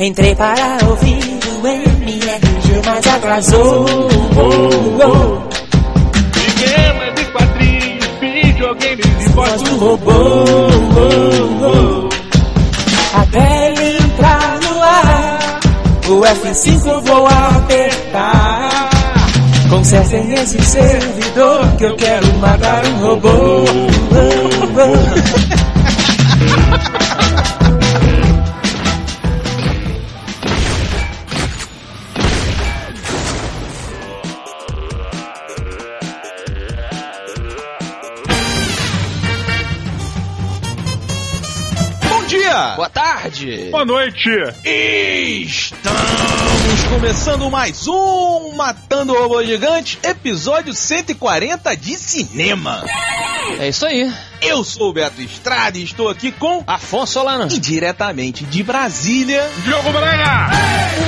Entrei para ouvir o MRG, mas atrasou. Oh, oh. Cinema de quadrinhos, videogames e Voz voz do robô. Oh, oh. Até ele entrar no ar, o F5 eu vou apertar. Consertem esse servidor que eu quero matar um robô. Oh, oh. Boa tarde! Boa noite! Estamos começando mais um Matando o Robô Gigante, episódio 140 de cinema. É isso aí. Eu sou o Beto Estrada e estou aqui com Afonso Solano. e diretamente de Brasília. Diogo Braga!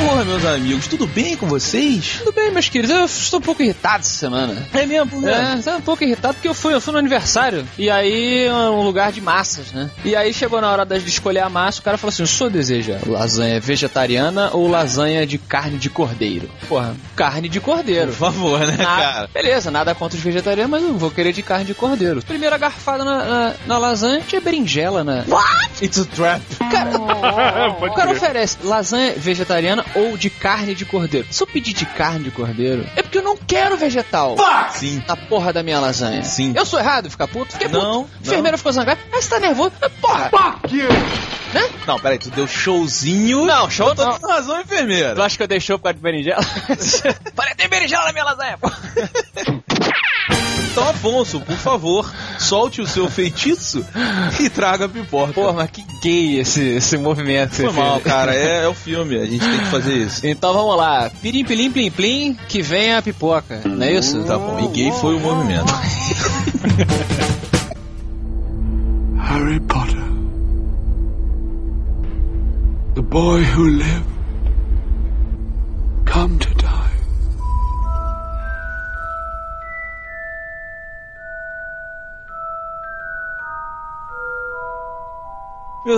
Porra, meus amigos, tudo bem com vocês? Tudo bem, meus queridos? Eu estou um pouco irritado essa semana. É mesmo, né? É, estou um pouco irritado porque eu fui, eu fui no aniversário. E aí, é um lugar de massas, né? E aí chegou na hora de escolher a massa, o cara falou assim: o senhor deseja lasanha vegetariana ou lasanha de carne de cordeiro? Porra, carne de cordeiro. Por favor, né, Nada- cara? Beleza, nada contra os vegetarianos, mas eu vou querer de carne de cordeiro. Primeira garfada na, na, na lasanha tinha berinjela, né? It's a trap. Cara, o cara oferece lasanha vegetariana ou de carne de cordeiro. Se eu pedir de carne de cordeiro, é porque eu não quero vegetal. Sim. Na porra da minha lasanha. Sim. Eu sou errado ficar puto? Fiquei puto. Não, enfermeira ficou zangada. Ah, você tá nervoso? Ah, Porra. Né? Não, peraí, tu deu showzinho. Não, show Eu tô não. razão, enfermeira. Tu acha que eu deixou por causa de berinjela? Parei, tem berinjela na minha lasanha, pô. Então, Afonso, por favor, solte o seu feitiço e traga a pipoca. Porra, mas que gay esse, esse movimento. Foi mal, cara. É, é o filme, a gente tem que fazer isso. Então vamos lá. Pirim, pilim, plim, plim, que vem a pipoca. Não é isso? Tá bom, e gay foi o movimento. Harry Potter. The boy who lived.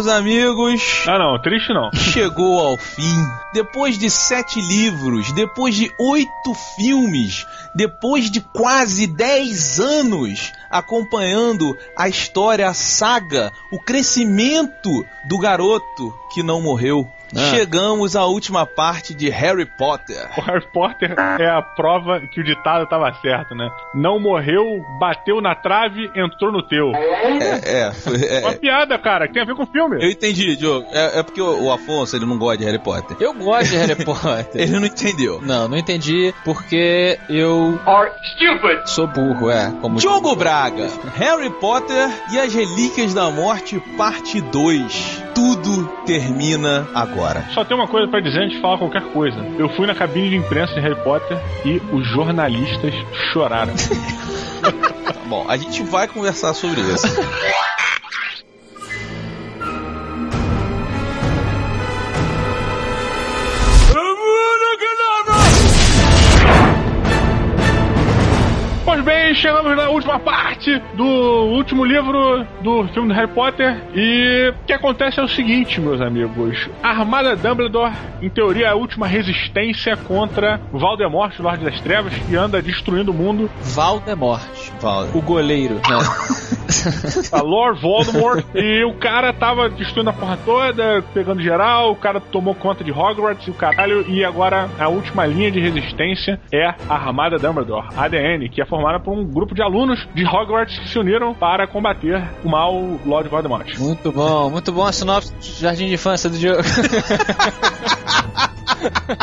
Meus amigos, Ah, não, triste não. chegou ao fim. Depois de sete livros, depois de oito filmes, depois de quase dez anos acompanhando a história, a saga, o crescimento do garoto que não morreu. Ah. Chegamos à última parte de Harry Potter. O Harry Potter é a prova que o ditado tava certo, né? Não morreu, bateu na trave, entrou no teu. É, é, foi- é, Uma piada, cara, que tem a ver com o filme. Eu entendi, Diogo. É, é porque o, o Afonso ele não gosta de Harry Potter. Eu gosto de Harry Potter. Ele não entendeu. Não, não entendi porque eu sou burro, é. Como Diogo Braga, Harry Potter e as Relíquias da Morte, parte 2. Tudo termina agora. Só tem uma coisa pra dizer antes de falar qualquer coisa. Eu fui na cabine de imprensa de Harry Potter e os jornalistas choraram. Bom, a gente vai conversar sobre isso. chegamos na última parte do último livro do filme do Harry Potter. E o que acontece é o seguinte, meus amigos. A Armada Dumbledore, em teoria, é a última resistência contra Voldemort, Lorde das Trevas, que anda destruindo o mundo. Valdemort. O goleiro. Né? A Lord Voldemort. e o cara tava destruindo a porra toda, pegando geral. O cara tomou conta de Hogwarts e o caralho. E agora a última linha de resistência é a Armada Dumbledore, ADN, que é formada por um grupo de alunos de Hogwarts que se uniram para combater o mal Lord Voldemort. Muito bom, muito bom a sinopse do Jardim de Infância do Diogo.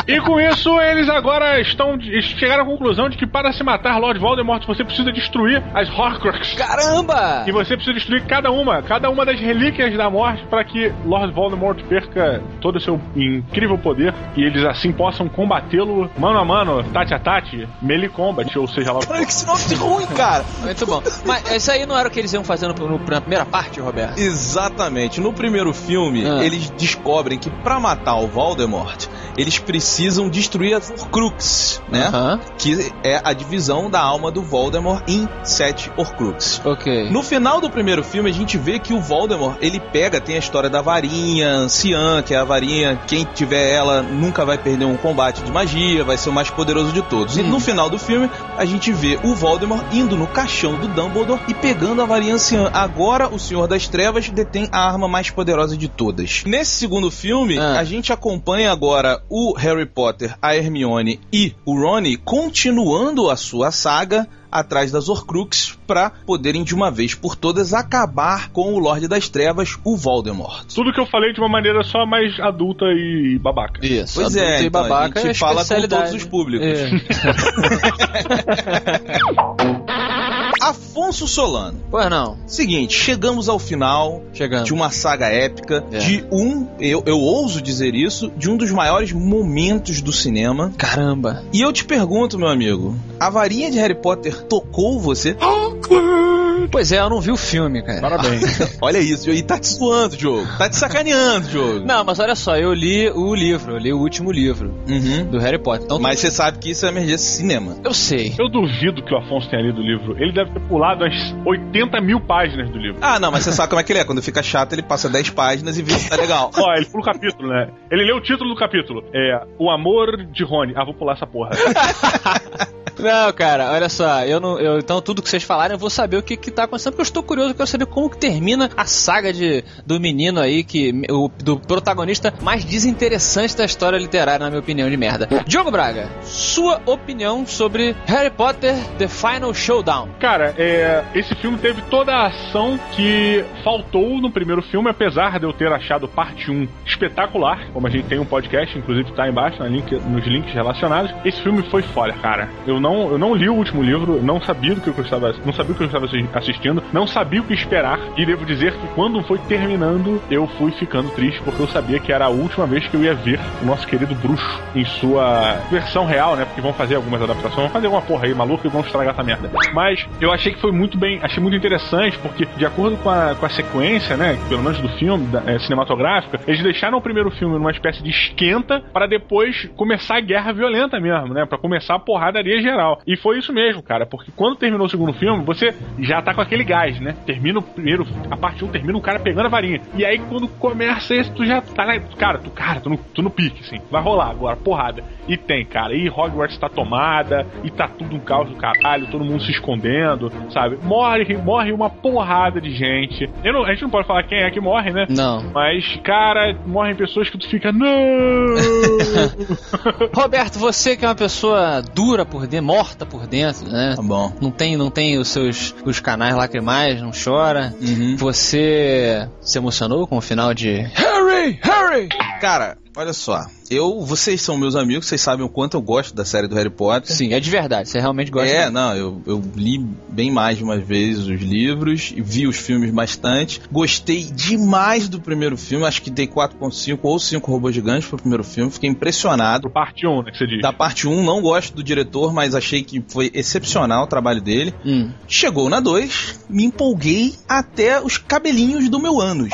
E com isso, eles agora estão chegaram à conclusão de que para se matar Lord Voldemort, você precisa destruir as Horcruxes. Caramba! E você precisa destruir cada uma, cada uma das relíquias da morte para que Lord Voldemort perca todo o seu incrível poder e eles assim possam combatê-lo mano a mano, tate a tate, melee combat, ou seja lá o que Olha que sinopse ruim, cara. Muito bom. Mas isso aí não era o que eles iam fazendo no- na primeira parte, Roberto? Exatamente. No primeiro filme, Ah. eles descobrem que pra matar o Voldemort, eles precisam destruir as Horcrux, né? Aham. Que é a divisão da alma do Voldemort em sete Horcrux. Ok. No final do primeiro filme, a gente vê que o Voldemort, ele pega, tem a história da varinha anciã, que é a varinha, quem tiver ela nunca vai perder um combate de magia, vai ser o mais poderoso de todos. E no final do filme, a gente vê o Voldemort indo no caixão do Dumbledore e pegando a varinha anciã. Agora, o Senhor das Trevas detém a arma mais poderosa de todas. Nesse segundo filme, Ah. a gente acompanha agora o Harry Potter, a Hermione e o Rony continuando a sua saga atrás das Horcrux para poderem de uma vez por todas acabar com o Lorde das Trevas, o Voldemort. Tudo que eu falei de uma maneira só mais adulta e babaca. Isso. Pois é, e então, a babaca gente é fala com todos os públicos. É. Afonso Solano. Pois não. Seguinte, chegamos ao final Chegando. de uma saga épica, É. de um, eu, eu ouso dizer isso, de um dos maiores momentos do cinema. Caramba. E eu te pergunto, meu amigo, a varinha de Harry Potter tocou você? Pois é, eu não vi o filme, cara. Parabéns. Olha isso, e tá te zoando, Diogo. Tá te sacaneando, Diogo. Não, mas olha só, eu li o livro, eu li o último livro Uhum. do Harry Potter. Então, Mas você sabe que isso é emergência cinema. eu sei. Eu duvido que o Afonso tenha lido o livro. Ele deve ter pulado as 80 mil páginas do livro. Ah, não, mas você sabe como é que ele é. Quando fica chato, ele passa 10 páginas e vê se tá legal. Ó, ele pula o capítulo, né? Ele leu o título do capítulo. É O Amor de Rony. Ah, vou pular essa porra. Não, cara, olha só, eu não. Eu, então, tudo que vocês falarem, eu vou saber o que, que tá acontecendo, porque eu estou curioso, eu quero saber como que termina a saga de, do menino aí, que. O, do protagonista mais desinteressante da história literária, na minha opinião, de merda. Diogo Braga, sua opinião sobre Harry Potter The Final Showdown. Cara, é, esse filme teve toda a ação que faltou no primeiro filme, apesar de eu ter achado parte 1 espetacular, como a gente tem um podcast, inclusive tá embaixo na link- nos links relacionados. Esse filme foi foda, cara. Eu não, eu não li o último livro, não sabia do que eu estava, não sabia o que eu estava assi- assistindo, não sabia o que esperar e devo dizer que quando foi terminando, eu fui ficando triste porque eu sabia que era a última vez que eu ia ver o nosso querido bruxo em sua versão real, né? Porque vão fazer algumas adaptações, vão fazer alguma porra aí maluca e vão estragar essa merda. Mas eu achei que foi muito bem, achei muito interessante porque de acordo com a, com a sequência, né, pelo menos do filme da, é, cinematográfica, eles deixaram o primeiro filme numa espécie de esquenta para depois começar a guerra violenta mesmo, né, para começar a porradaria geral. E foi isso mesmo, cara, porque quando terminou o segundo filme, você já tá com aquele gás, né? Termina o primeiro, a parte 1 termina o cara pegando a varinha. E aí quando começa esse, tu já tá, né, cara, tu, cara, tu no, tu no pique, assim. Vai rolar agora, porrada. E tem, cara. E Hogwarts tá tomada, e tá tudo um caos do caralho, todo mundo se escondendo, sabe? Morre, morre uma porrada de gente. Não- a gente não pode falar quem é que morre, né? Não. Mas, cara, morrem pessoas que tu fica, não! Roberto, você que é uma pessoa dura por dentro, morta por dentro, né? Tá bom. Não tem, não tem os seus os canais lacrimais, não chora. Uhum. Você se emocionou com o final de Harry, Harry. Cara, olha só. Eu, vocês são meus amigos, vocês sabem o quanto eu gosto da série do Harry Potter. Sim, é de verdade. Você realmente gosta. É, não, eu, eu li bem mais de umas vezes os livros, e vi os filmes bastante. Gostei demais do primeiro filme, acho que dei 4.5 ou 5 robôs gigantes pro primeiro filme, fiquei impressionado. Parte 1, né, que você diz. Da parte 1, não gosto do diretor, mas achei que foi excepcional o trabalho dele. Hum. Chegou na 2, me empolguei até os cabelinhos do meu ânus.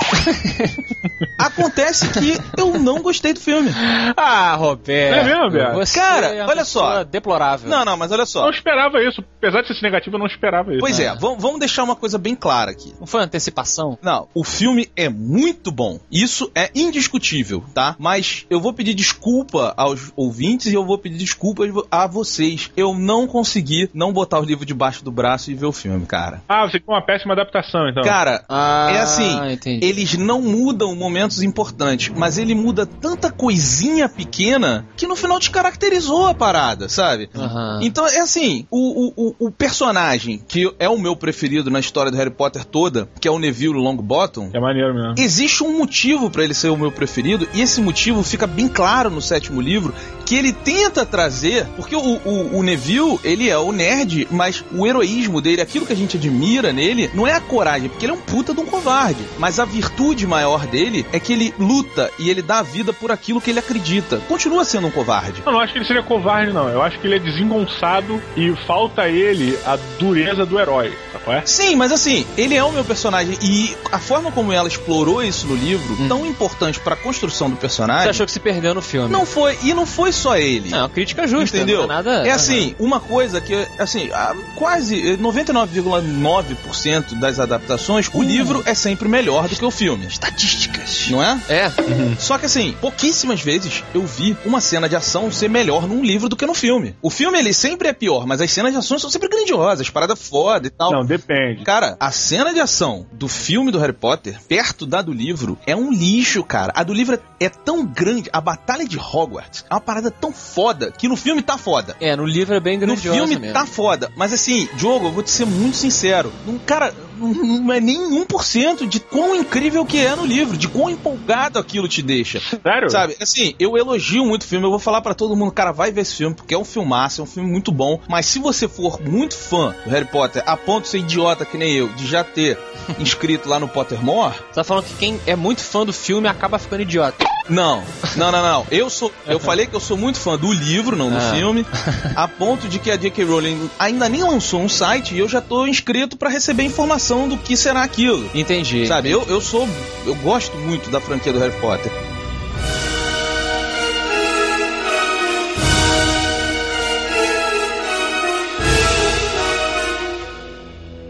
Acontece que eu não gostei do filme. Ah, Roberto. É mesmo, Roberto? Você Cara, é olha só. Deplorável. Não, não, mas olha Eu só. não esperava isso. Apesar de ser negativo, eu não esperava isso. Pois né? é, vamos vamos deixar uma coisa bem clara aqui. Não foi antecipação? Não, o filme é muito bom. Isso é indiscutível, tá? Mas eu vou pedir desculpa aos ouvintes e eu vou pedir desculpas a vocês. Eu não consegui não botar o livro debaixo do braço e ver o filme, cara. Ah, você tem uma péssima adaptação, então. Cara, Ah, é assim, entendi. eles não mudam momentos importantes, mas ele muda tanta coisinha pequena que no final descaracterizou a parada, sabe? Aham. Então, é assim, o, o, o- personagem que é o meu preferido na história do Harry Potter toda, que é o Neville Longbottom, É maneiro mesmo. Existe um motivo pra ele ser o meu preferido, e esse motivo fica bem claro no sétimo livro, que ele tenta trazer, porque o, o, o Neville, ele é o nerd, mas o heroísmo dele, aquilo que a gente admira nele, não é a coragem, porque ele é um puta de um covarde, mas a virtude maior dele é que ele luta e ele dá a vida por por aquilo que ele acredita. Continua sendo um covarde. Eu não acho que ele seria covarde, não. Eu acho que ele é desengonçado e falta a ele a dureza do herói, sacou? É? Sim, mas assim, ele é o meu personagem e a forma como ela explorou isso no livro, tão importante pra construção do Você personagem, achou que se perdeu no filme? não foi, e não foi só ele. Não, crítica justa. Entendeu? Não é nada. É assim, uma coisa que, assim, a- quase eh, 99,9% das adaptações, o livro é sempre melhor do que o filme. Estatísticas. Não é? É. Só que assim, pouquíssimas vezes eu vi uma cena de ação ser melhor num livro do que no filme. O filme, ele sempre é pior, mas as cenas de ação são sempre grandiosas, parada foda e tal. Não, depende. Cara, a cena de ação do filme do Harry Potter, perto da do livro, é um lixo, cara. A do livro é, tão grande, a batalha de Hogwarts é uma parada tão foda que no filme tá foda. É, no livro é bem No grandiosa filme mesmo. tá foda. Mas assim, Diogo, eu vou te ser muito sincero. Um cara, não- é nem 1% de quão incrível que é no livro, de quão empolgado aquilo te deixa. Sério? Sabe, assim, eu elogio muito o filme, eu vou falar pra todo mundo, cara, vai ver esse filme, porque é um filmaço, é um filme muito bom, mas se você for muito fã do Harry Potter, a ponto de ser idiota que nem eu, de já ter inscrito lá no Pottermore, Você tá falando que quem é muito fã do filme acaba ficando idiota. Não, não, não, não. Eu sou, eu falei que eu sou muito fã do livro, não do Ah. filme, a ponto de que a J.K. Rowling ainda nem lançou um site e eu já tô inscrito pra receber informação do que será aquilo. Entendi. Sabe, eu, eu sou, eu gosto muito da franquia do Harry Potter.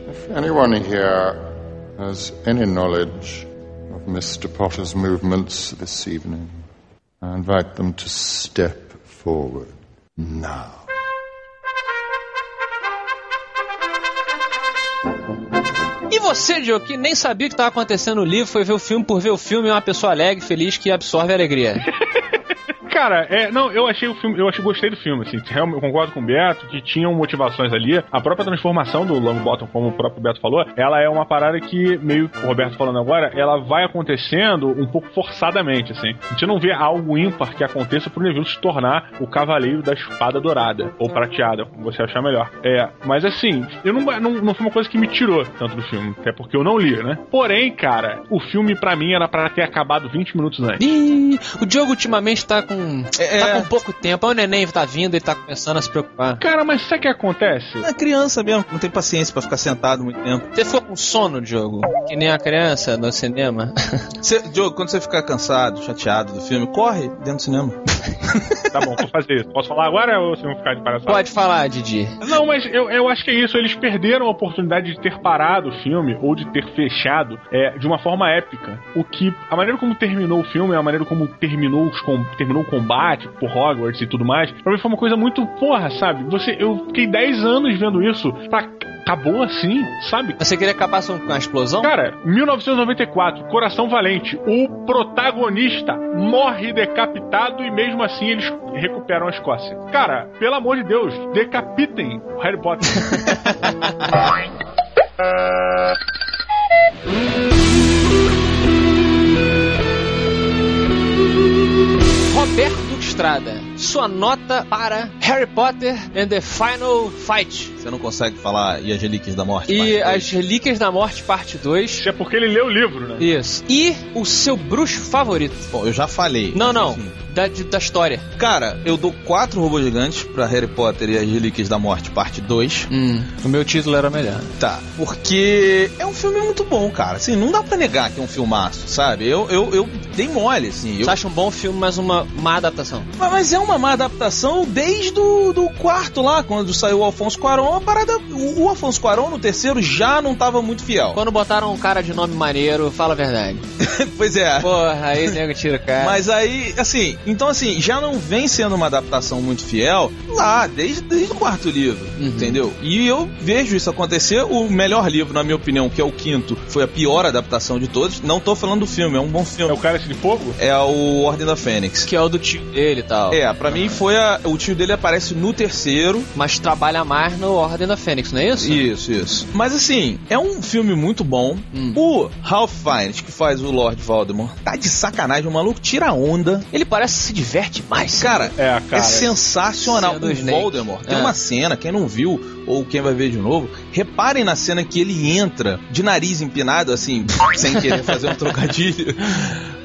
If anyone here has any knowledge Mr. Potter's movements this evening, I invite them to step forward now. E você, Diogo, que nem sabia o que estava acontecendo no livro, foi ver o filme por ver o filme, é uma pessoa alegre, feliz, que absorve a alegria. Cara, é, não, eu achei o filme, eu achei, gostei do filme, assim, eu concordo com o Beto, que tinham motivações ali. A própria transformação do Longbottom, como o próprio Beto falou, ela é uma parada que, meio o Roberto falando agora, ela vai acontecendo um pouco forçadamente, assim. A gente não vê algo ímpar que aconteça pro Neville se tornar o cavaleiro da espada dourada, ou prateada, como você achar melhor. É, mas assim, eu não, não, não foi uma coisa que me tirou tanto do filme, até porque eu não li, né? Porém, cara, o filme pra mim era pra ter acabado 20 minutos antes. Ih, o Diogo ultimamente tá com. É. tá com pouco tempo. O neném tá vindo, ele tá começando a se preocupar. Cara, mas sabe o que acontece? É criança mesmo, não tem paciência pra ficar sentado muito tempo. Você ficou com sono, Diogo? Que nem a criança no cinema? Você, Diogo, quando você ficar cansado, chateado do filme, corre dentro do cinema. Tá bom, vou fazer isso. Posso falar agora ou vocês vão ficar de palhaçada? Pode falar, Didi. Não, mas eu, eu acho que é isso. Eles perderam a oportunidade de ter parado o filme ou de ter fechado é, de uma forma épica. O que. A maneira como terminou o filme, a maneira como terminou, os com- terminou o combate por Hogwarts e tudo mais, pra mim foi uma coisa muito porra, sabe? Você, eu fiquei 10 anos vendo isso. Pra, acabou assim, sabe? Você queria acabar com a explosão? Cara, 1994, Coração Valente. O protagonista morre decapitado e mesmo assim eles recuperam a Escócia. Cara, pelo amor de Deus, decapitem o Harry Potter. Roberto Duque Estrada, sua nota para Harry Potter and the Final Fight. Você não consegue falar E as Relíquias da Morte? E as Relíquias da Morte, parte 2. Isso é porque ele leu o livro, né? Isso. E o seu bruxo favorito. Bom, eu já falei. Não, não. Enfim. Da, de- da história. Cara, eu dou quatro robôs gigantes pra Harry Potter e as Relíquias da Morte, parte 2. Hum, o meu título era melhor. Tá, porque é um filme muito bom, cara. Assim, não dá pra negar que é um filmaço, sabe? Eu, eu, eu dei mole, assim. Eu... Você acha um bom filme, mas uma má adaptação? Mas- Mas é uma má adaptação desde o do quarto lá, quando saiu o Alfonso Cuarón, a parada... O, o Alfonso Cuarón no terceiro já não tava muito fiel. Quando botaram um cara de nome maneiro, fala a verdade. pois é. Porra, aí nego tira o cara. Mas aí, assim, então assim, já não vem sendo uma adaptação muito fiel lá, desde, desde o quarto livro, Uhum. entendeu? E eu vejo isso acontecer. O melhor livro, na minha opinião, que é o quinto, foi a pior adaptação de todos. Não tô falando do filme, é um bom É filme. o Cálice de Fogo? É o Ordem da Fênix. Que é o do tio dele e tal. É, pra mim foi a. O tio dele aparece no terceiro. Mas trabalha mais no Ordem da Fênix, não é isso? Isso, isso. Mas assim, é um filme muito bom. Hum. O Ralph Fiennes, que faz o Lord Voldemort, tá de sacanagem. O maluco tira onda. Ele parece se diverte mais. Cara, É, cara. é sensacional. O. Voldemort. Tem É. uma cena, quem não viu, ou quem vai ver de novo, reparem na cena que ele entra de nariz empinado, assim, sem querer fazer um trocadilho.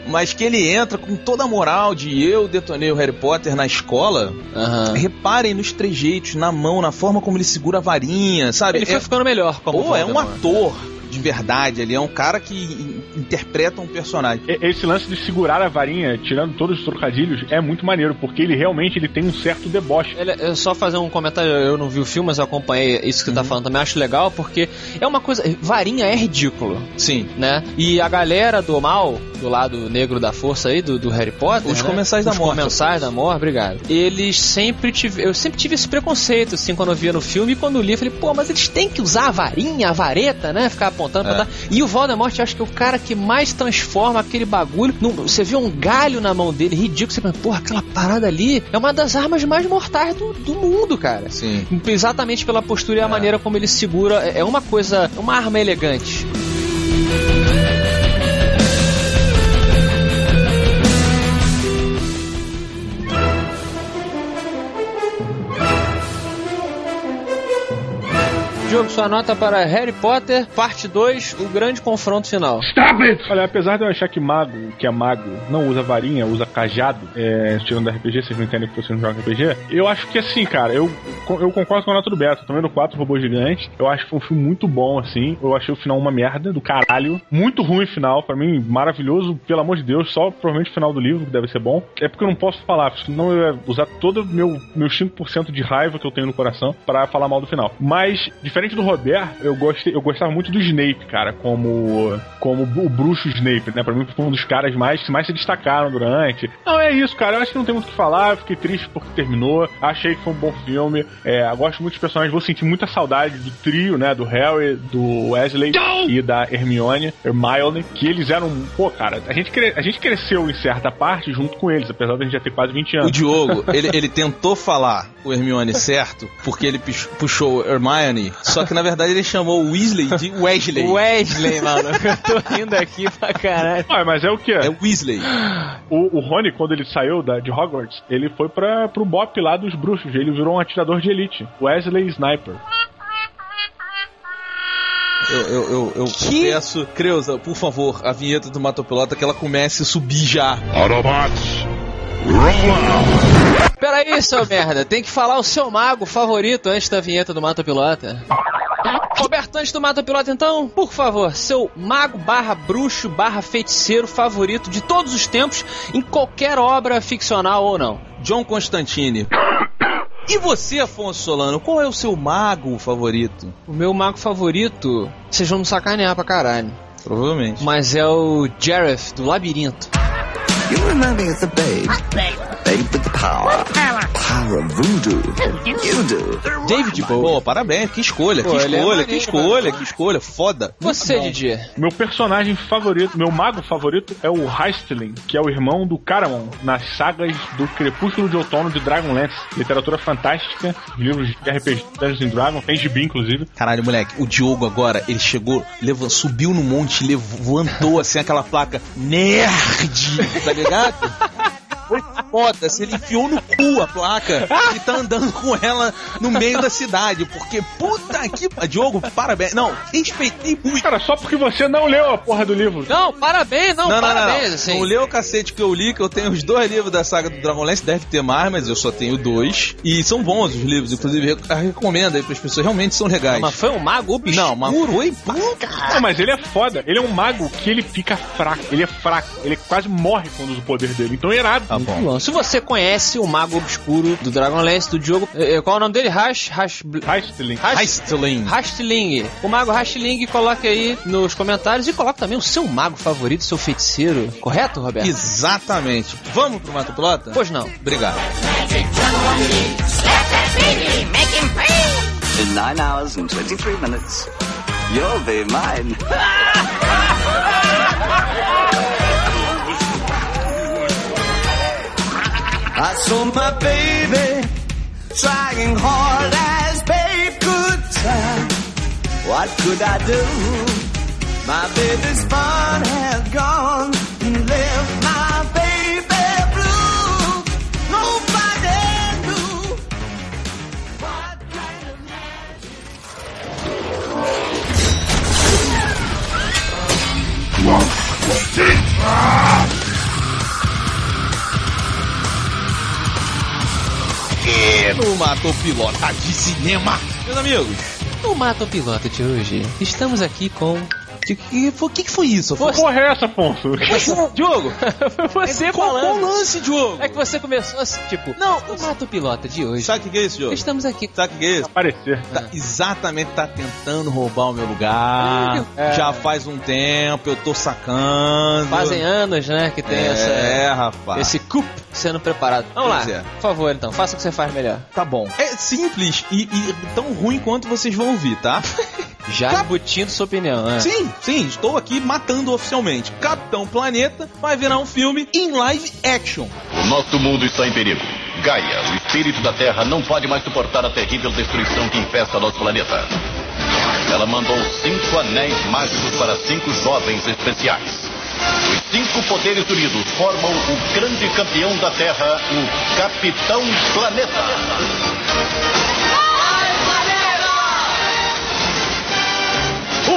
Mas que ele entra com toda a moral de eu detonei o Harry Potter na escola. Aham. Reparem nos trejeitos, na mão, na forma como ele segura a varinha, sabe? Ele foi é, ficando melhor como pô, é um ator de verdade, ele é um cara que in- interpreta um personagem. Esse lance de segurar a varinha, tirando todos os trocadilhos, é muito maneiro, porque ele realmente ele tem um certo deboche. Ele, eu só fazer um comentário, eu não vi o filme, mas eu acompanhei isso que Uhum. você tá falando também, acho legal, porque é uma coisa. Varinha é ridículo, Sim. né? E a galera do mal, do lado negro da força aí, do, do Harry Potter. Os né? comensais da Os morte. comensais da morte, obrigado. Eles sempre tive. Eu sempre tive esse preconceito, assim, quando eu via no filme, e quando li, eu falei, pô, mas eles têm que usar a varinha, a vareta, né? Ficar apontando, É. apontar. E o Voldemort, acho que é o cara que mais transforma aquele bagulho. num- você vê um galho na mão dele, ridículo, você pensa, porra, aquela parada ali é uma das armas mais mortais do, do mundo, cara. Sim. Exatamente pela postura e a maneira como ele segura. É é uma coisa. É uma arma elegante. Diogo, sua nota para Harry Potter, parte 2, o grande confronto final. Olha, apesar de eu achar que mago, que é mago, não usa varinha, usa cajado, é, tirando da RPG, vocês não entendem que vocês não jogam RPG, eu acho que assim, cara, eu, eu concordo com a nota do Beto, também no 4 Robô Gigante, eu acho que foi um filme muito bom, assim, eu achei o final uma merda, do caralho, muito ruim o final, pra mim, maravilhoso, pelo amor de Deus, só provavelmente o final do livro, que deve ser bom, é porque eu não posso falar, senão eu ia usar todo o meu, meu 5% de raiva que eu tenho no coração pra falar mal do final. Mas, diferente do Robert, eu, gostei, eu gostava muito do Snape, cara, como, como o bruxo Snape, né? Pra mim foi um dos caras mais que mais se destacaram durante. Não, é isso, cara. Eu acho que não tem muito o que falar. Eu fiquei triste porque terminou. Achei que foi um bom filme. É, eu gosto muito dos personagens. Vou sentir muita saudade do trio, né? Do Harry, do Wesley e da Hermione, Hermione, que eles eram. Pô, cara, a gente, cre- a gente cresceu em certa parte junto com eles, apesar da gente já ter quase 20 O anos. Diogo, ele, ele tentou falar o Hermione certo, porque ele pux- puxou Hermione, só que na verdade ele chamou o Weasley de Wesley. Wesley, mano. Eu tô rindo aqui pra caralho. Ah, mas é o que? É Weasley. O, o Rony, quando ele saiu da, de Hogwarts, ele foi pra, pro BOP lá dos bruxos. Ele virou um atirador de elite. Wesley Sniper. Eu, eu, eu, eu peço, Creuza, por favor, a vinheta do Mato Pelota que ela comece a subir já. Autobots, roll out! Peraí, seu merda. Tem que falar o seu mago favorito antes da vinheta do Mata Pilota. Roberto, antes do Mata Pilota, então, por favor, seu mago barra bruxo barra feiticeiro favorito de todos os tempos, em qualquer obra ficcional ou não. John Constantine. E você, Afonso Solano, qual é o seu mago favorito? O meu mago favorito, vocês vão me sacanear pra caralho. Provavelmente. Mas é o Jareth, do Labirinto. You me of the babe. The power. Power voodoo. You do. David Bowie. Pô, parabéns, que escolha, Pô, que ele é escolha, que escolha, que escolha, foda. Você, Didi. Meu personagem favorito, meu mago favorito é o Heistling, que é o irmão do Caramon nas sagas do Crepúsculo de Outono de Dragonlance. Literatura fantástica, livros de RPG Dungeons and Dragons, tem gibi inclusive. Caralho, moleque, o Diogo agora, ele chegou, leva- subiu no monte, levantou assim aquela placa nerd, tá ligado? Foi foda, se ele enfiou no cu a placa e tá andando com ela no meio da cidade, porque puta que. Diogo, parabéns. Não, respeitei muito. Cara, só porque você não leu a porra do livro. Não, parabéns, não, Não, não, não, parabéns, não. assim. Não leu o cacete que eu li, que eu tenho os dois livros da saga do Dragonlance, deve ter mais, mas eu só tenho dois. E são bons os livros, inclusive eu recomendo aí pras pessoas, realmente são legais. Mas foi um mago obscuro. Não, mas foi Não, mas ele é foda. Ele é um mago que ele fica fraco. Ele é fraco. Ele quase morre quando usa o poder dele. Então é irado. Tá bom. Se você conhece o mago obscuro do Dragonlance, do Diogo, eh, eh, qual é o nome dele? Hash, Hash. Heistling. Rastling. O mago Rastling, coloque aí nos comentários e coloque também o seu mago favorito, seu feiticeiro. Correto, Roberto? Exatamente. Vamos pro Mato Pilota? Pois não. Obrigado. In nine hours and 23 minutes, you'll be mine. I saw my baby trying hard as babe could try. What could I do? My baby's fun had gone and left my baby blue. Nobody knew what kind of magic. What did I? No Matou Pilota de Cinema. Meus amigos, No Mato Piloto de hoje, estamos aqui com. O que, que, foi- que que foi isso? Que porra é essa, Afonso? Diogo, você qual, qual o falando. lance, Diogo? É que você começou assim, tipo, Não, no Mato Piloto de hoje. Sabe o que que é isso, Diogo? Estamos aqui. Sabe o que que é isso? Aparecer. Tá, exatamente, tá tentando roubar o meu lugar. É. Já faz um tempo, eu tô sacando. Fazem anos, né, que tem é, essa, rapaz. esse coup sendo preparado. Vamos Pois lá, é. por favor, então, faça o que você faz melhor. Tá bom. É simples e, e tão ruim quanto vocês vão ouvir, tá? Já Cap- embutindo sua opinião, né? Sim, sim, estou aqui matando oficialmente. Capitão Planeta vai virar um filme em live action. O nosso mundo está em perigo. Gaia, o espírito da Terra, não pode mais suportar a terrível destruição que infesta nosso planeta. Ela mandou cinco anéis mágicos para cinco jovens especiais. Os cinco poderes unidos formam o grande campeão da Terra, o Capitão Planeta.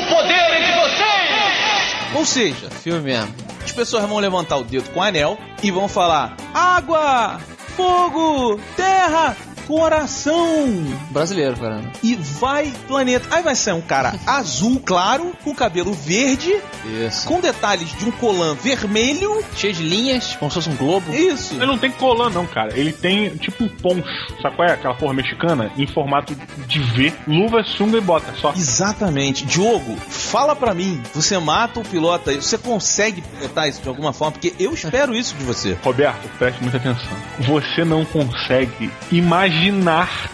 Poder de vocês! Ou seja, Filme mesmo. as pessoas vão levantar o dedo com o anel e vão falar: água, fogo, terra, coração. Brasileiro, caramba. E vai planeta. Aí vai sair um cara azul claro, com cabelo verde, Isso. com detalhes de um colã vermelho. Cheio de linhas, como se fosse um globo. Isso. Ele não tem colã, não, cara. Ele tem tipo um poncho. Sabe qual é? Aquela porra mexicana em formato de V, luva, sunga e bota. Só. Exatamente. Diogo, fala pra mim, você mata o pilota, você consegue pilotar isso de alguma forma? Porque eu espero isso de você. Roberto, preste muita atenção. Você não consegue imaginar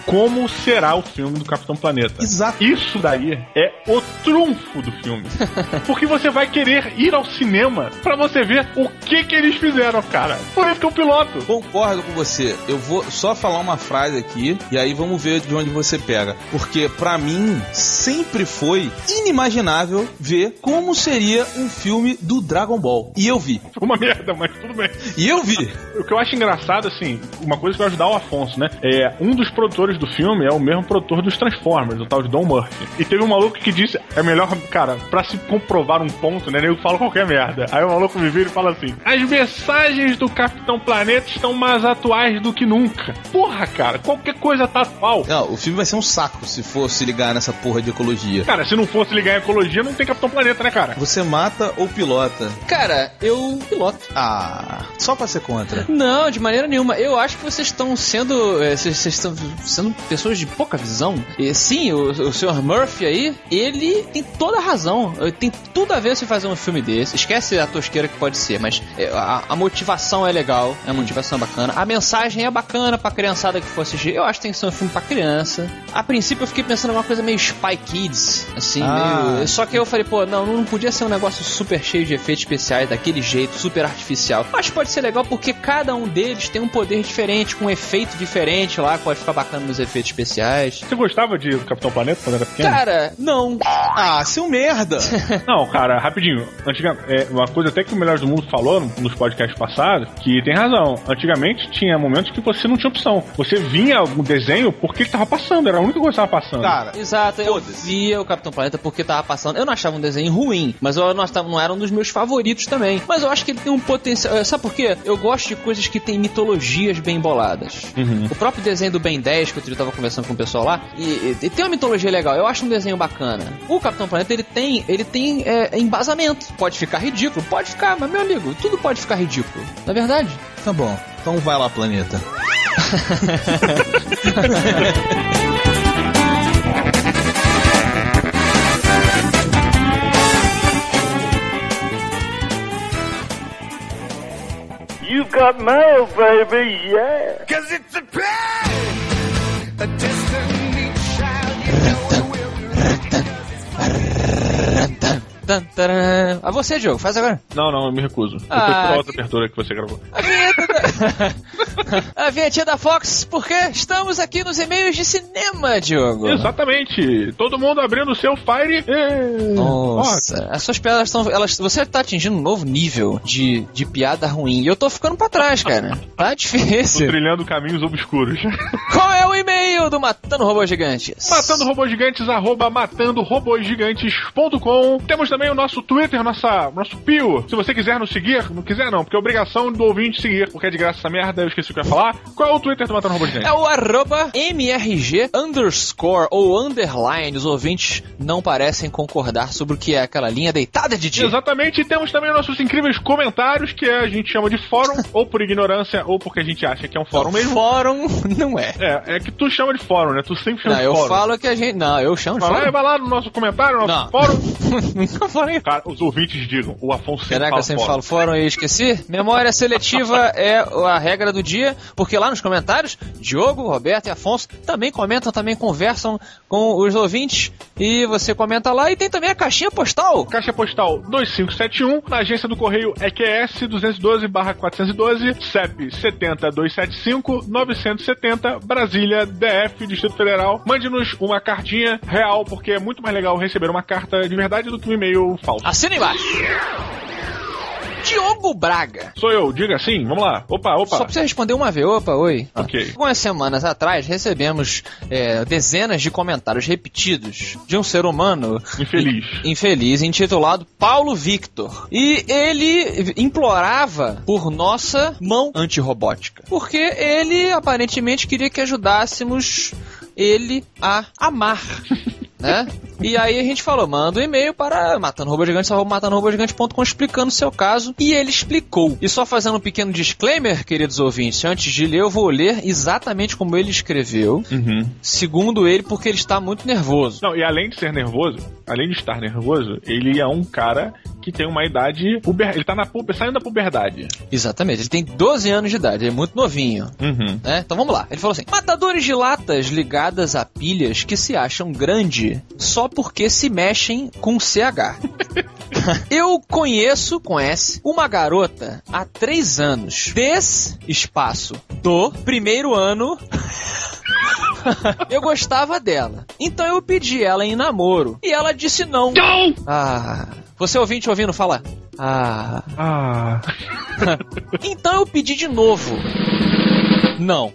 como será o filme do Capitão Planeta. Exato. Isso daí é o trunfo do filme. Porque você vai querer ir ao cinema pra você ver o que que eles fizeram, cara. Por isso que eu piloto. Concordo com você. Eu vou só falar uma frase aqui e aí vamos ver de onde você pega. Porque pra mim sempre foi inimaginável ver como seria um filme do Dragon Ball. E eu vi. Uma merda, mas tudo bem. E eu vi. O que eu acho engraçado, assim, uma coisa que vai ajudar o Afonso, né? É, um dos produtores do filme é o mesmo produtor dos Transformers, o tal de Don Murphy. E teve um maluco que disse, é melhor, cara, pra se comprovar um ponto, né? Eu falo qualquer merda. Aí o maluco me vira e fala assim: as mensagens do Capitão Planeta estão mais atuais do que nunca. Porra, cara, qualquer coisa tá atual. Não, o filme vai ser um saco se for se ligar nessa porra de ecologia. Cara, se não fosse ligar em ecologia, não tem Capitão Planeta, né, cara? Você mata ou pilota? Cara, eu piloto. Ah, só pra ser contra. Não, de maneira nenhuma. Eu acho que vocês estão sendo. eh, Vocês vocês estão sendo pessoas de pouca visão. E sim, o, o Sr. Murphy aí, ele tem toda a razão. Tem tudo a ver se fazer um filme desse. Esquece a tosqueira que pode ser, mas eh, a, a motivação é legal, a motivação é bacana. A mensagem é bacana pra criançada que for assistir. Eu acho que tem que ser um filme pra criança. A princípio eu fiquei pensando em uma coisa meio Spy Kids, assim, Ah. meio. Só que eu falei, pô, não, não podia ser um negócio super cheio de efeitos especiais, daquele jeito, super artificial. Mas pode ser legal porque cada um deles tem um poder diferente, com um efeito diferente lá, que pode ficar bacana nos efeitos especiais. Você gostava de Capitão Planeta quando era pequeno? Cara, não. Ah, seu merda! Não, cara, rapidinho. Antiga, é, uma coisa até que o Melhores do Mundo falou no- nos podcasts passados, que tem razão. Antigamente tinha momentos que você não tinha opção. Você vinha algum desenho porque tava passando, era a única coisa que tava passando. Cara, Exato, eu via o Capitão Planeta porque tava passando. Eu não achava um desenho ruim, mas eu não, achava- não era um dos meus favoritos também. Mas eu acho que ele tem um potencial. eh, Sabe por quê? Eu gosto de coisas que têm mitologias bem boladas. O próprio desenho do Ben 10, que eu tava conversando com o pessoal lá, e, e- e tem uma mitologia legal. Eu acho um desenho bacana. O Capitão Planeta, ele tem, ele tem é, embasamento. Pode ficar ridículo? Pode ficar, mas meu amigo, tudo pode ficar ridículo. Na verdade? tá bom. Então vai lá, planeta. got mail, baby, yeah. Cause it's a pain, a Tan, taran. A você, Diogo, faz agora. Não, não, eu me recuso. Depois Ah, pela outra que- abertura que você gravou. A vinheta da... A vinhetinha da Fox, porque estamos aqui nos e-mails de cinema, Diogo. Exatamente. Todo mundo abrindo o seu Fire. e- Nossa, as suas piadas estão. Elas, você tá atingindo um novo nível de, de piada ruim. E eu tô ficando pra trás, cara. Tá Tô difícil. trilhando caminhos obscuros. Qual é o e-mail do Matando Robôs Gigantes? Matando Robôs Gigantes, arroba matandorobôsgigantes.com. Temos também também o nosso Twitter, nossa, nosso Pio. Se você quiser nos seguir, não quiser não, porque é obrigação do ouvinte seguir, porque é de graça essa merda, eu esqueci o que eu ia falar. Qual é o Twitter do Matando Robô Gigante? É o arroba MRG underscore ou underline. Os ouvintes não parecem concordar sobre o que é aquela linha deitada de dia. Exatamente, e temos também os nossos incríveis comentários, que a gente chama de fórum, ou por ignorância, ou porque a gente acha que é um fórum mesmo. Fórum não é. É, é que tu chama de fórum, né? Tu sempre chama Não, de eu fórum. falo que a gente. Não, eu chamo de Vai lá, fórum. vai lá no nosso comentário, no nosso Não. fórum. Nunca falei. Cara, os ouvintes digam, o Afonso sempre Será que fala eu sempre fórum. falo fórum e esqueci? Memória seletiva é a regra do dia, porque lá nos comentários, Diogo, Roberto e Afonso também comentam, também conversam com os ouvintes. E você comenta lá e tem também a caixinha postal. Caixa postal 2571, na agência do correio EQS 212-412, CEP 70275-970, Brasília, DF, Distrito Federal. Mande-nos uma cartinha real, porque é muito mais legal receber uma carta de verdade do que um e-mail falso. Assina embaixo. Diogo Braga. Sou eu, diga assim, vamos lá. Opa, opa. Só precisa responder uma vez. Opa, oi. Ok. Algumas semanas atrás recebemos é, dezenas de comentários repetidos de um ser humano Infeliz. in- infeliz intitulado Paulo Victor. E ele implorava por nossa mão antirrobótica. Porque ele aparentemente queria que ajudássemos ele a amar. Né? E aí a gente falou, manda um e-mail para matandorobogigante.com explicando o seu caso. E ele explicou. E só fazendo um pequeno disclaimer, queridos ouvintes, antes de ler, eu vou ler exatamente como ele escreveu, Uhum. segundo ele, porque ele está muito nervoso. Não, e além de ser nervoso, além de estar nervoso, ele é um cara que tem uma idade. Puber... Ele tá na puber... saindo da puberdade. Exatamente, ele tem 12 anos de idade, ele é muito novinho. Uhum. né? Então vamos lá. Ele falou assim: matadores de latas ligadas a pilhas que se acham grande só porque se mexem com CH. Eu conheço, S, uma garota há três anos, des espaço do primeiro ano. eu gostava dela. Então eu pedi ela em namoro. E ela disse não. Ah. Você ouvinte ouvindo falar? Ah. Ah. Então eu pedi de novo. Não.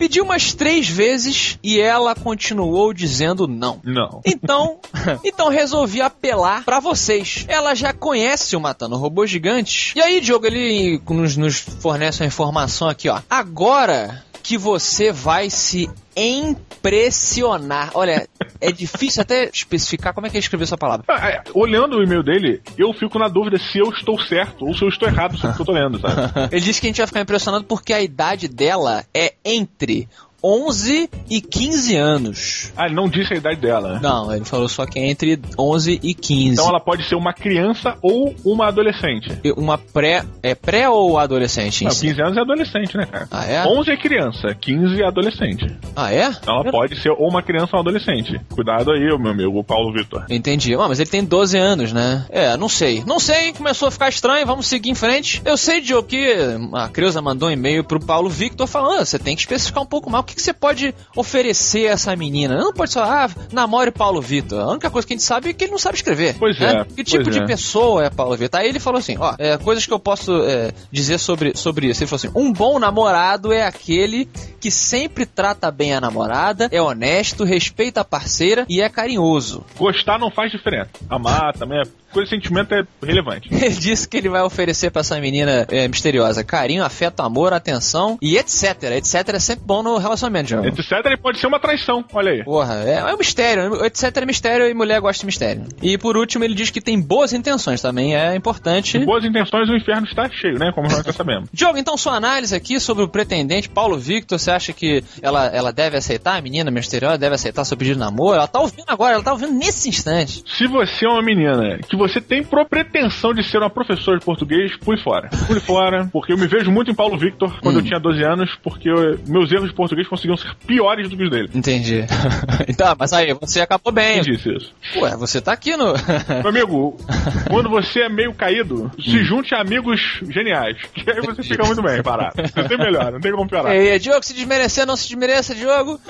Pedi umas três vezes e ela continuou dizendo não. Não. Então, então resolvi apelar pra vocês. Ela já conhece o Matando Robôs Gigantes. E aí, Diogo, ele nos, nos fornece uma informação aqui, ó. Agora que você vai se impressionar. Olha, é difícil até especificar como é que ele escreveu essa palavra. Ah, é, Olhando o e-mail dele, eu fico na dúvida se eu estou certo ou se eu estou errado sobre o que eu tô lendo, sabe? Ele disse que a gente vai ficar impressionado porque a idade dela é entre 11 e 15 anos. Ah, ele não disse a idade dela, né? Não, ele falou só que é entre 11 e 15. Então ela pode ser uma criança ou uma adolescente. Uma pré. É pré ou adolescente? Não, si? 15 anos é adolescente, né, cara? Ah, é? 11 é criança, 15 é adolescente. Ah, é? Então ela pode ser ou uma criança ou um adolescente. Cuidado aí, meu amigo Paulo Vitor. Entendi. Ah, mas ele tem 12 anos, né? É, não sei. Não sei, começou a ficar estranho, vamos seguir em frente. Eu sei, Diogo, que a Creuza mandou um e-mail pro Paulo Victor falando: ah, você tem que especificar um pouco mais que, que você pode oferecer a essa menina. Não pode só, ah, namore Paulo Victor. A única coisa que a gente sabe é que ele não sabe escrever. Pois né? é, Que tipo de é. pessoa é Paulo Victor? Aí ele falou assim: ó, é, coisas que eu posso é, dizer sobre, sobre isso. Ele falou assim: um bom namorado é aquele que sempre trata bem a namorada, é honesto, respeita a parceira e é carinhoso. Gostar não faz diferença. Amar também é. Coisa de sentimento é relevante. Ele disse que ele vai oferecer pra essa menina é, misteriosa carinho, afeto, amor, atenção e etc. Etc é sempre bom no relacionamento, João. Etc. Ele pode ser uma traição, olha aí. Porra, é, é um mistério. Etc é mistério e mulher gosta de mistério. E por último, ele diz que tem boas intenções também, é importante. De boas intenções, o inferno está cheio, né? Como nós já sabemos. Diogo, então sua análise aqui sobre o pretendente Paulo Victor, você acha que ela, ela deve aceitar, a menina misteriosa deve aceitar seu pedido de namoro? Ela tá ouvindo agora, ela tá ouvindo nesse instante. Se você é uma menina que você tem pretensão de ser uma professora de português, pule fora. Pule fora, porque eu me vejo muito em Paulo Victor quando eu tinha 12 anos, porque eu- meus erros de português conseguiam ser piores do que os dele. Entendi. então, mas aí, você acabou bem. Quem disse isso? Ué, você tá aqui no. Meu amigo, quando você é meio caído, se junte a amigos geniais. Que aí você fica muito bem, parado. Você tem melhor, não tem como piorar. E Diogo, se desmerecer, não se desmereça, Diogo.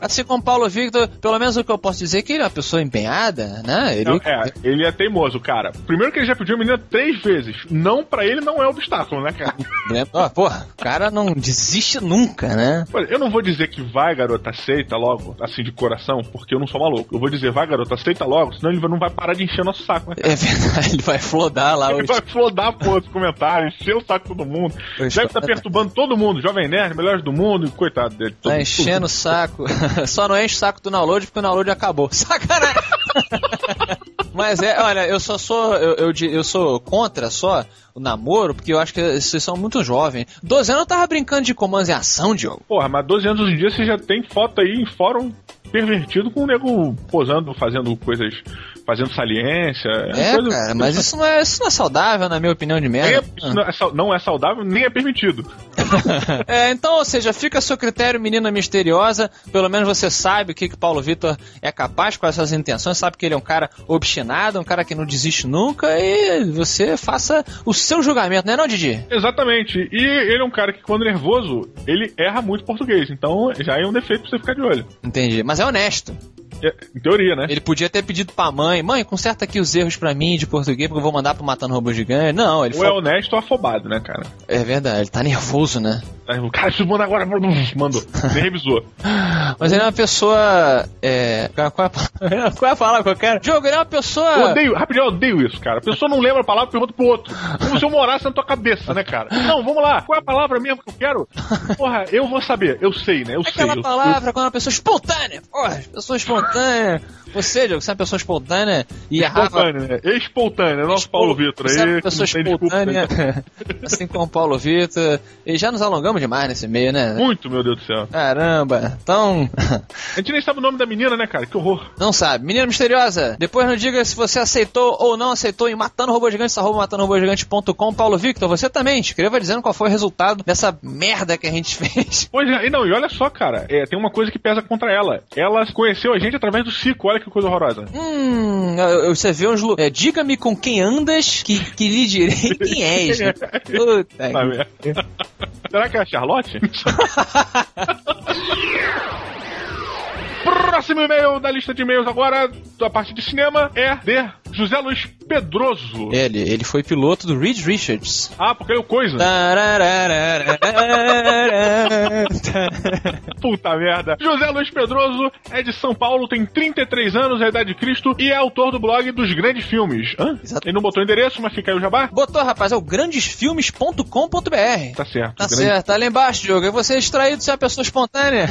Assim como Paulo Victor, pelo menos o que eu posso dizer é que ele é uma pessoa empenhada, né? Ele, Não, é, ele é teimoso, cara. Primeiro que ele já pediu a menina três vezes. Não pra ele não é obstáculo, né, cara? Ó, porra, o cara não desiste nunca, né? Olha, eu não vou dizer que vai, garota, aceita logo, assim, de coração, porque eu não sou maluco. Eu vou dizer, vai, garota, aceita logo, senão ele não vai parar de encher nosso saco, né? É verdade, ele vai flodar lá Ele os... vai flodar pô, os comentários, encher o saco de todo mundo. Os Deve estar comentários. perturbando todo mundo, Jovem Nerd, melhores do mundo, e coitado dele. Todo, Tá enchendo o saco. Só não enche o saco do download porque o download acabou. Sacanagem! Mas é, olha, eu só sou. Eu, eu, eu sou contra só o namoro, porque eu acho que vocês são muito jovens. 12 anos eu tava brincando de comandos em ação, Diogo. Porra, mas 12 anos hoje em dia você já tem foto aí em fórum pervertido com o nego posando, fazendo coisas, fazendo saliência. É, coisa- cara, mas isso não, é, isso não é saudável, na minha opinião de Nem merda. é- isso não, é, não é saudável, nem é permitido. É, então, ou seja, fica a seu critério, menina misteriosa. Pelo menos você sabe o que, que Paulo Vitor é capaz com essas intenções, sabe que ele é um cara obstinado, um cara que não desiste nunca, e você faça o seu julgamento, né, não, Didi? Exatamente. E ele é um cara que, quando nervoso, ele erra muito português. Então já é um defeito pra você ficar de olho. Entendi. Mas é honesto. É, Em teoria, né? Ele podia ter pedido pra mãe, mãe, conserta aqui os erros pra mim de português, porque eu vou mandar pro Matando Robô Gigante. Não, ele Ou é falou. honesto ou afobado, né, cara? É verdade, ele tá nervoso, né? O cara se manda agora, mandou. Nem revisou. Mas ele é uma pessoa. É. Qual qual é a palavra, qual é a palavra eu quero? Diogo, ele é uma pessoa. Eu odeio, rapidinho, eu odeio isso, cara. A pessoa não lembra a palavra, pergunta pro outro. Como se eu morasse na tua cabeça, né, cara? Não, vamos lá. Qual é a palavra mesmo que eu quero? Porra, eu vou saber. Eu sei, né? Eu sei. Aquela eu- palavra quando é uma pessoa espontânea. Porra, pessoa espontânea. 对。Você, Diogo, você é uma pessoa espontânea e errava. Espontâneo, né? Espontâneo, nosso Paulo Vitor Você é aí. uma pessoa não tem desculpa, espontânea, né? assim como o Paulo Vitor. E já nos alongamos demais nesse meio, né? Muito, meu Deus do céu. Caramba. Então, A gente nem sabe o nome da menina, né, cara? Que horror. não sabe. Menina misteriosa, depois nos diga se você aceitou ou não aceitou em matando robô gigante, arroba matandorobogigante.com. Paulo Victor, você também. Escreva dizendo qual foi o resultado dessa merda que a gente fez. Pois é, e não, e olha só, cara, é, tem uma coisa que pesa contra ela. Ela conheceu a gente através do Cico, olha que coisa horrorosa. Hum, você vê uns. É, Diga-me com quem andas, que, que lhe direi quem és. né? Puta Tá que- merda. Será que é a Charlotte? Próximo e-mail da lista de e-mails agora, da parte de cinema, é de José Luiz Pedroso. Ele, ele foi piloto do Reed Richards. Ah, porque ele é o coisa. Puta merda. José Luiz Pedroso é de São Paulo, tem 33 anos, é a idade de Cristo e é autor do blog dos grandes filmes. Hã? Exato. Ele não botou endereço, mas fica aí o jabá? Botou, rapaz, é o grandesfilmes.com.br. Tá certo. Tá Grande- certo, tá lá embaixo, Diogo. É você distraído se é uma pessoa espontânea.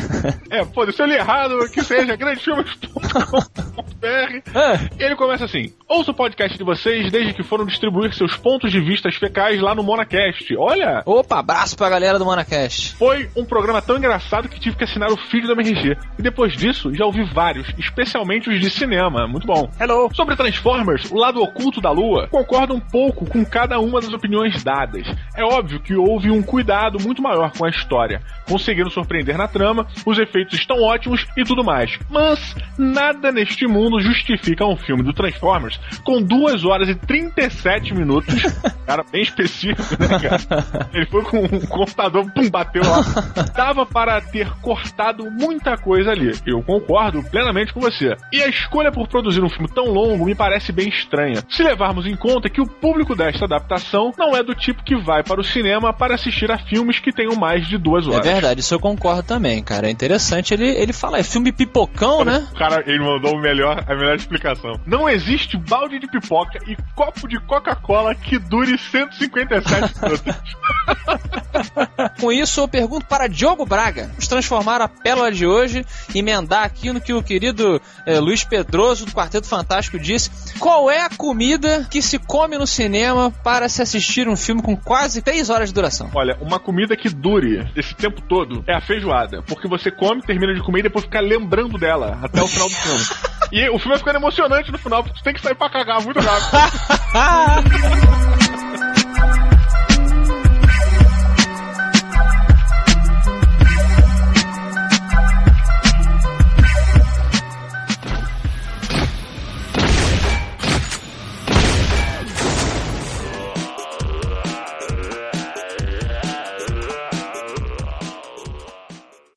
É, foda-se, se eu li errado, que seja grandefilmes.com.br. Ah, Ele começa assim: Ouço o podcast de vocês desde que foram distribuir seus pontos de vistas fecais lá no Monacast. Olha, Opa, abraço pra galera do Monacast. foi um programa tão engraçado que tive que assinar o feed do MRG. E depois disso, já ouvi vários, especialmente os de cinema. Muito bom. Hello. Sobre Transformers, o lado oculto da Lua, concordo um pouco com cada uma das opiniões dadas. É óbvio que houve um cuidado muito maior com a história, conseguindo surpreender na trama, os efeitos estão ótimos e tudo mais. Mas nada neste mundo justifica um filme do Transformers com 2 horas e 37 minutos. Cara, bem específico, né, cara? Ele foi com um computador, pum, bateu lá. Dava para ter cortado muita coisa ali. Eu concordo plenamente com você. E a escolha por produzir um filme tão longo me parece bem estranha. Se levarmos em conta que o público desta adaptação não é do tipo que vai para o cinema para assistir a filmes que tenham mais de duas É horas. verdade, isso eu concordo também, cara. É interessante ele, ele fala, é filme pipocão, né? O cara, ele mandou o melhor, a melhor explicação. Não existe balde de pipoca e copo de Coca-Cola que dure 157 minutos. Com isso, eu pergunto para Diogo Braga, vamos transformar a pérola de hoje, emendar aqui no que o querido eh, Luiz Pedroso do Quarteto Fantástico disse. Qual é a comida que se come no cinema para se assistir um filme com quase 3 horas de duração? Olha, uma comida que dure esse tempo todo é a feijoada. Porque você come, termina de comer e depois fica lembrando dela até o final do filme. E o filme vai ficando emocionante no final, porque você tem que sair pra cagar muito rápido.